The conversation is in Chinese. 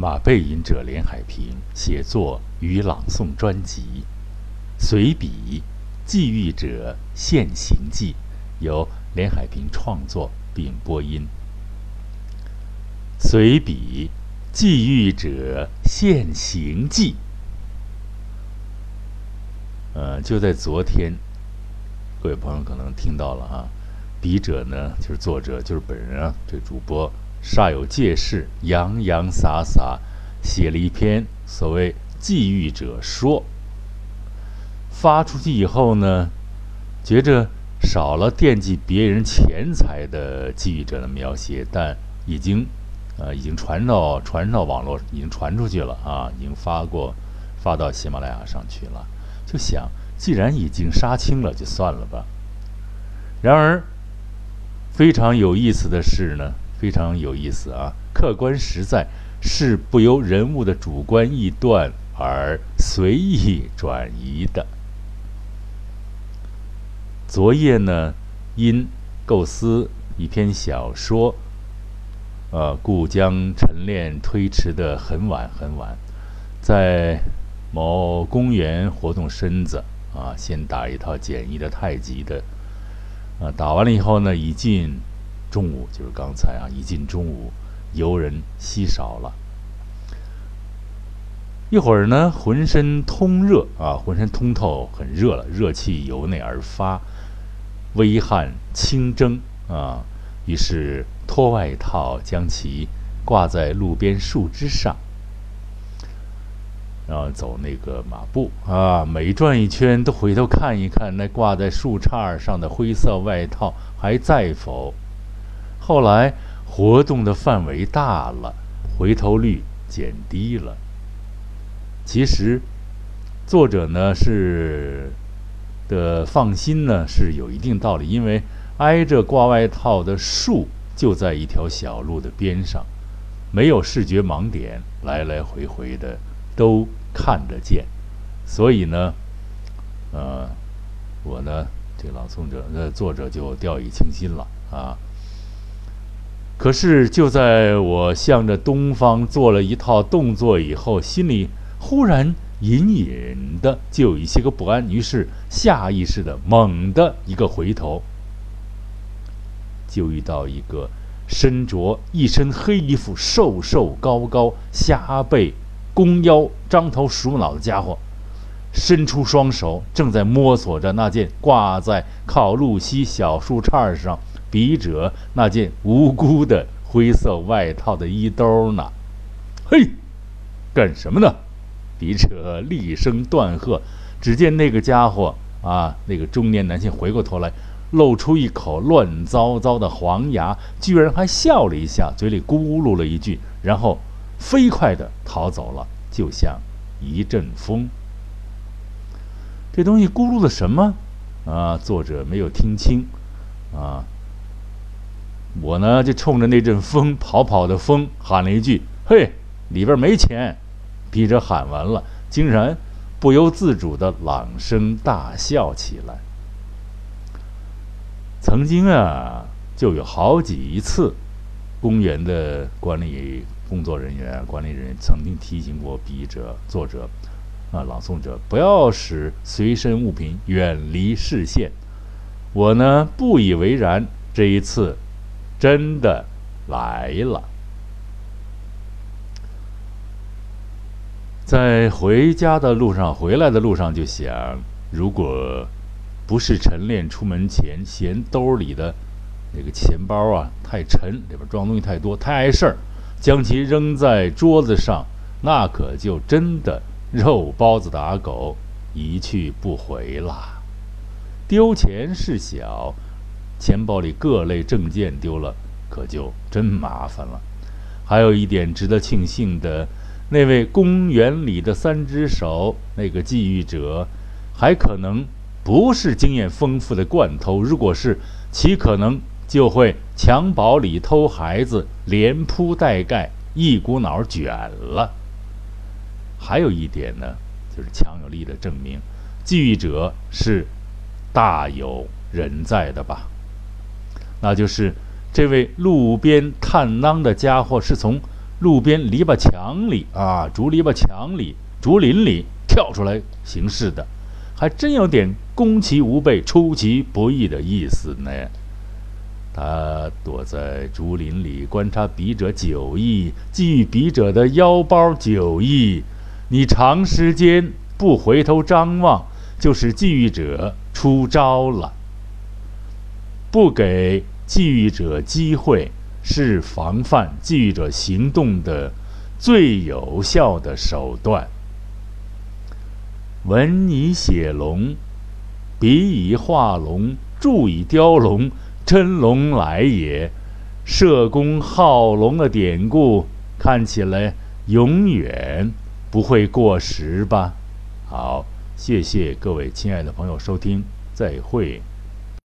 马背吟者连海平写作与朗诵专辑，随笔《寄寓者现形记》，由连海平创作并播音。随笔《寄寓者现形记》。呃，就在昨天，各位朋友可能听到了啊，笔者呢就是作者，就是本人啊，这主播煞有介事，洋洋洒洒写了一篇所谓“寄寓者说”，发出去以后呢，觉着少了惦记别人钱财的寄寓者的描写，但已经，呃，已经传到传到网络，已经传出去了啊，已经发过，发到喜马拉雅上去了。就想，既然已经杀青了，就算了吧。然而，非常有意思的是呢，非常有意思啊，客观实在是不由人物的主观臆断而随意转移的。昨夜呢，因构思一篇小说，呃，故将晨练推迟得很晚很晚，在。某公园活动身子啊，先打一套简易的太极的，啊，打完了以后呢，已近中午，就是刚才啊，一进中午，游人稀少了。一会儿呢，浑身通热啊，浑身通透，很热了，热气由内而发，微汗轻蒸啊，于是脱外套，将其挂在路边树枝上。然后走那个马步啊，每转一圈都回头看一看那挂在树杈上的灰色外套还在否。后来活动的范围大了，回头率减低了。其实作者呢是的放心呢是有一定道理，因为挨着挂外套的树就在一条小路的边上，没有视觉盲点，来来回回的都。看得见，所以呢，呃，我呢，这朗诵者、呃作者就掉以轻心了啊。可是就在我向着东方做了一套动作以后，心里忽然隐隐的就有一些个不安，于是下意识的猛的一个回头，就遇到一个身着一身黑衣服、瘦瘦高高、虾背。弓腰张头鼠脑的家伙，伸出双手，正在摸索着那件挂在靠路西小树杈上笔者那件无辜的灰色外套的衣兜呢。嘿，干什么呢？笔者厉声断喝。只见那个家伙啊，那个中年男性回过头来，露出一口乱糟糟的黄牙，居然还笑了一下，嘴里咕噜了一句，然后。飞快地逃走了，就像一阵风。这东西咕噜的什么？啊，作者没有听清。啊，我呢就冲着那阵风跑跑的风喊了一句：“嘿，里边没钱！”笔者喊完了，竟然不由自主地朗声大笑起来。曾经啊，就有好几次，公园的管理。工作人员、管理人员曾经提醒过笔者、作者、啊朗诵者，不要使随身物品远离视线。我呢不以为然，这一次真的来了。在回家的路上，回来的路上就想，如果不是晨练出门前嫌兜里的那个钱包啊太沉，里边装东西太多，太碍事儿。将其扔在桌子上，那可就真的肉包子打狗，一去不回了。丢钱事小，钱包里各类证件丢了，可就真麻烦了。还有一点值得庆幸的，那位公园里的三只手，那个寄寓者，还可能不是经验丰富的惯偷。如果是，其可能。就会襁褓里偷孩子，连铺带盖，一股脑卷了。还有一点呢，就是强有力的证明，寄寓者是大有人在的吧？那就是这位路边探囊的家伙是从路边篱笆墙里啊，竹篱笆墙里、竹林里跳出来行事的，还真有点攻其无备、出其不意的意思呢。他躲在竹林里观察笔者酒意，觊觎笔者的腰包酒意。你长时间不回头张望，就是觊觎者出招了。不给觊觎者机会，是防范觊觎者行动的最有效的手段。文以写龙，笔以画龙，铸以雕龙。真龙来也，射弓好龙的典故看起来永远不会过时吧？好，谢谢各位亲爱的朋友收听，再会。